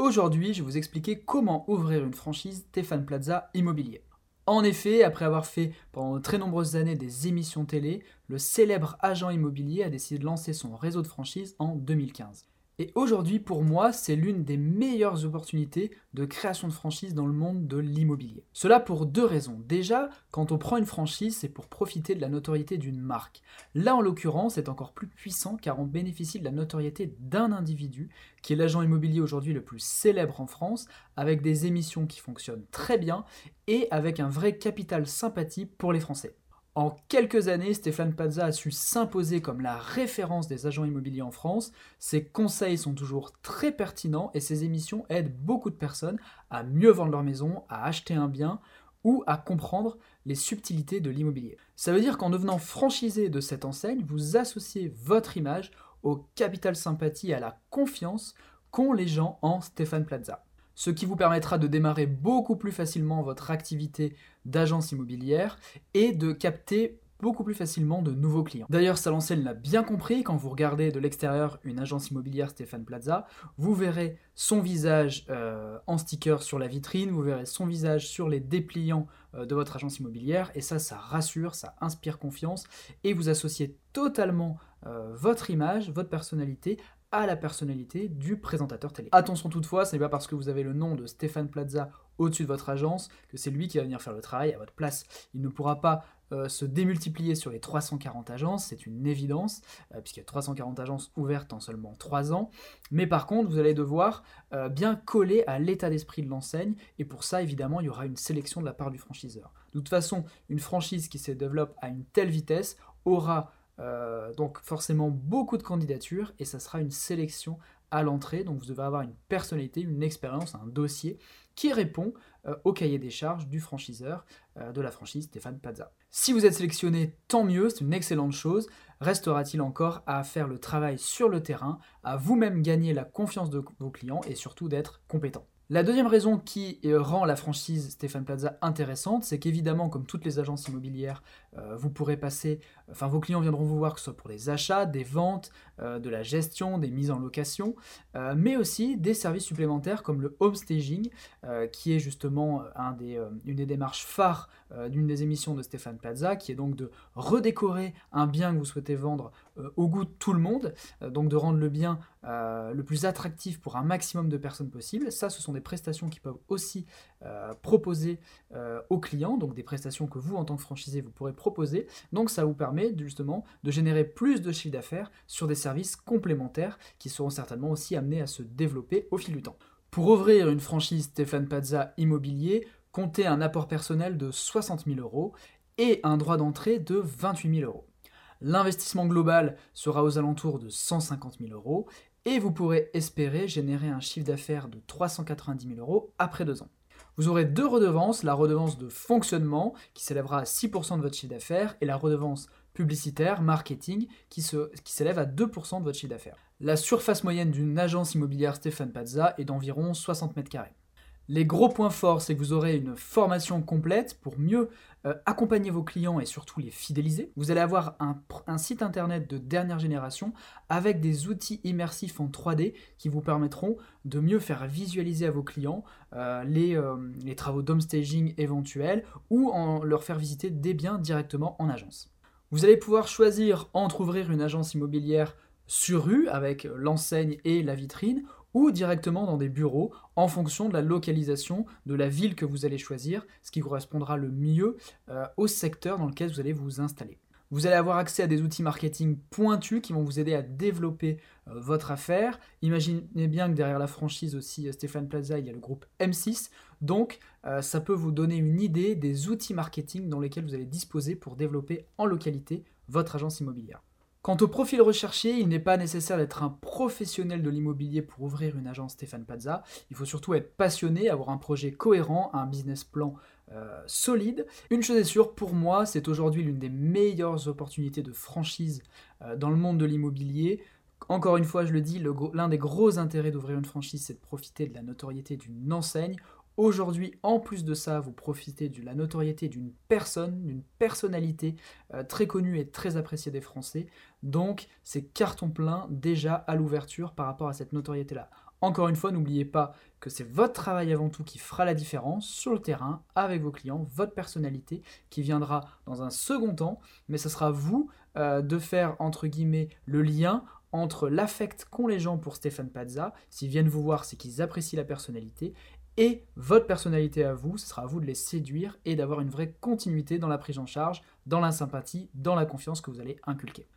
Aujourd'hui, je vais vous expliquer comment ouvrir une franchise Stéphane Plaza Immobilier. En effet, après avoir fait pendant de très nombreuses années des émissions télé, le célèbre agent immobilier a décidé de lancer son réseau de franchise en 2015. Et aujourd'hui, pour moi, c'est l'une des meilleures opportunités de création de franchise dans le monde de l'immobilier. Cela pour deux raisons. Déjà, quand on prend une franchise, c'est pour profiter de la notoriété d'une marque. Là, en l'occurrence, c'est encore plus puissant car on bénéficie de la notoriété d'un individu, qui est l'agent immobilier aujourd'hui le plus célèbre en France, avec des émissions qui fonctionnent très bien et avec un vrai capital sympathie pour les Français. En quelques années, Stéphane Pazza a su s'imposer comme la référence des agents immobiliers en France. Ses conseils sont toujours très pertinents et ses émissions aident beaucoup de personnes à mieux vendre leur maison, à acheter un bien ou à comprendre les subtilités de l'immobilier. Ça veut dire qu'en devenant franchisé de cette enseigne, vous associez votre image au capital sympathie à la confiance qu'ont les gens en Stéphane Plaza ce qui vous permettra de démarrer beaucoup plus facilement votre activité d'agence immobilière et de capter beaucoup plus facilement de nouveaux clients. D'ailleurs, Saloncel l'a bien compris, quand vous regardez de l'extérieur une agence immobilière Stéphane Plaza, vous verrez son visage euh, en sticker sur la vitrine, vous verrez son visage sur les dépliants euh, de votre agence immobilière, et ça, ça rassure, ça inspire confiance, et vous associez totalement euh, votre image, votre personnalité à la personnalité du présentateur télé. Attention toutefois, ce n'est pas parce que vous avez le nom de Stéphane Plaza au-dessus de votre agence que c'est lui qui va venir faire le travail à votre place. Il ne pourra pas euh, se démultiplier sur les 340 agences, c'est une évidence, euh, puisqu'il y a 340 agences ouvertes en seulement 3 ans. Mais par contre, vous allez devoir euh, bien coller à l'état d'esprit de l'enseigne, et pour ça, évidemment, il y aura une sélection de la part du franchiseur. De toute façon, une franchise qui se développe à une telle vitesse aura euh, donc forcément beaucoup de candidatures et ça sera une sélection à l'entrée. Donc vous devez avoir une personnalité, une expérience, un dossier qui répond euh, au cahier des charges du franchiseur euh, de la franchise Stéphane Pazza. Si vous êtes sélectionné, tant mieux, c'est une excellente chose. Restera-t-il encore à faire le travail sur le terrain, à vous-même gagner la confiance de vos clients et surtout d'être compétent. La deuxième raison qui euh, rend la franchise Stéphane Plaza intéressante, c'est qu'évidemment, comme toutes les agences immobilières, euh, vous pourrez passer, enfin vos clients viendront vous voir que ce soit pour des achats, des ventes, euh, de la gestion, des mises en location, mais aussi des services supplémentaires comme le home staging, qui est justement une des démarches phares d'une des émissions de Stéphane Plaza, qui est donc de redécorer un bien que vous souhaitez vendre au goût de tout le monde, donc de rendre le bien le plus attractif pour un maximum de personnes possible. Ça, ce sont des prestations qui peuvent aussi euh, proposer euh, aux clients, donc des prestations que vous, en tant que franchisé, vous pourrez proposer. Donc ça vous permet justement de générer plus de chiffre d'affaires sur des services complémentaires qui seront certainement aussi amenés à se développer au fil du temps. Pour ouvrir une franchise Stéphane Pazza Immobilier, comptez un apport personnel de 60 000 euros et un droit d'entrée de 28 000 euros. L'investissement global sera aux alentours de 150 000 euros et vous pourrez espérer générer un chiffre d'affaires de 390 000 euros après deux ans. Vous aurez deux redevances, la redevance de fonctionnement qui s'élèvera à 6% de votre chiffre d'affaires et la redevance publicitaire, marketing, qui, qui s'élève à 2% de votre chiffre d'affaires. La surface moyenne d'une agence immobilière Stéphane Pazza est d'environ 60 mètres carrés. Les gros points forts, c'est que vous aurez une formation complète pour mieux euh, accompagner vos clients et surtout les fidéliser. Vous allez avoir un, site internet de dernière génération avec des outils immersifs en 3D qui vous permettront de mieux faire visualiser à vos clients euh, les, euh, les travaux d'homestaging éventuels ou en leur faire visiter des biens directement en agence. Vous allez pouvoir choisir entre ouvrir une agence immobilière sur rue avec l'enseigne et la vitrine ou directement dans des bureaux en fonction de la localisation de la ville que vous allez choisir, ce qui correspondra le mieux euh, au secteur dans lequel vous allez vous installer. Vous allez avoir accès à des outils marketing pointus qui vont vous aider à développer euh, votre affaire. Imaginez bien que derrière la franchise aussi euh, Stéphane Plaza, il y a le groupe M6. Donc ça peut vous donner une idée des outils marketing dans lesquels vous allez disposer pour développer en localité votre agence immobilière. Quant au profil recherché, il n'est pas nécessaire d'être un professionnel de l'immobilier pour ouvrir une agence Stéphane Pazza. Il faut surtout être passionné, avoir un projet cohérent, un business plan euh, solide. Une chose est sûre, pour moi, c'est aujourd'hui l'une des meilleures opportunités de franchise euh, dans le monde de l'immobilier. Encore une fois, je le dis, l'un des gros intérêts d'ouvrir une franchise, c'est de profiter de la notoriété d'une enseigne. Aujourd'hui, en plus de ça, vous profitez de la notoriété d'une personne, d'une personnalité euh, très connue et très appréciée des Français. Donc, c'est carton plein déjà à l'ouverture par rapport à cette notoriété-là. Encore une fois, n'oubliez pas que c'est votre travail avant tout qui fera la différence sur le terrain, avec vos clients, votre personnalité qui viendra dans un second temps, mais ce sera vous euh, de faire, entre guillemets, le lien entre l'affect qu'ont les gens pour Stéphane Pazza, s'ils viennent vous voir, c'est qu'ils apprécient la personnalité, et votre personnalité à vous, ce sera à vous de les séduire et d'avoir une vraie continuité dans la prise en charge, dans la sympathie, dans la confiance que vous allez inculquer.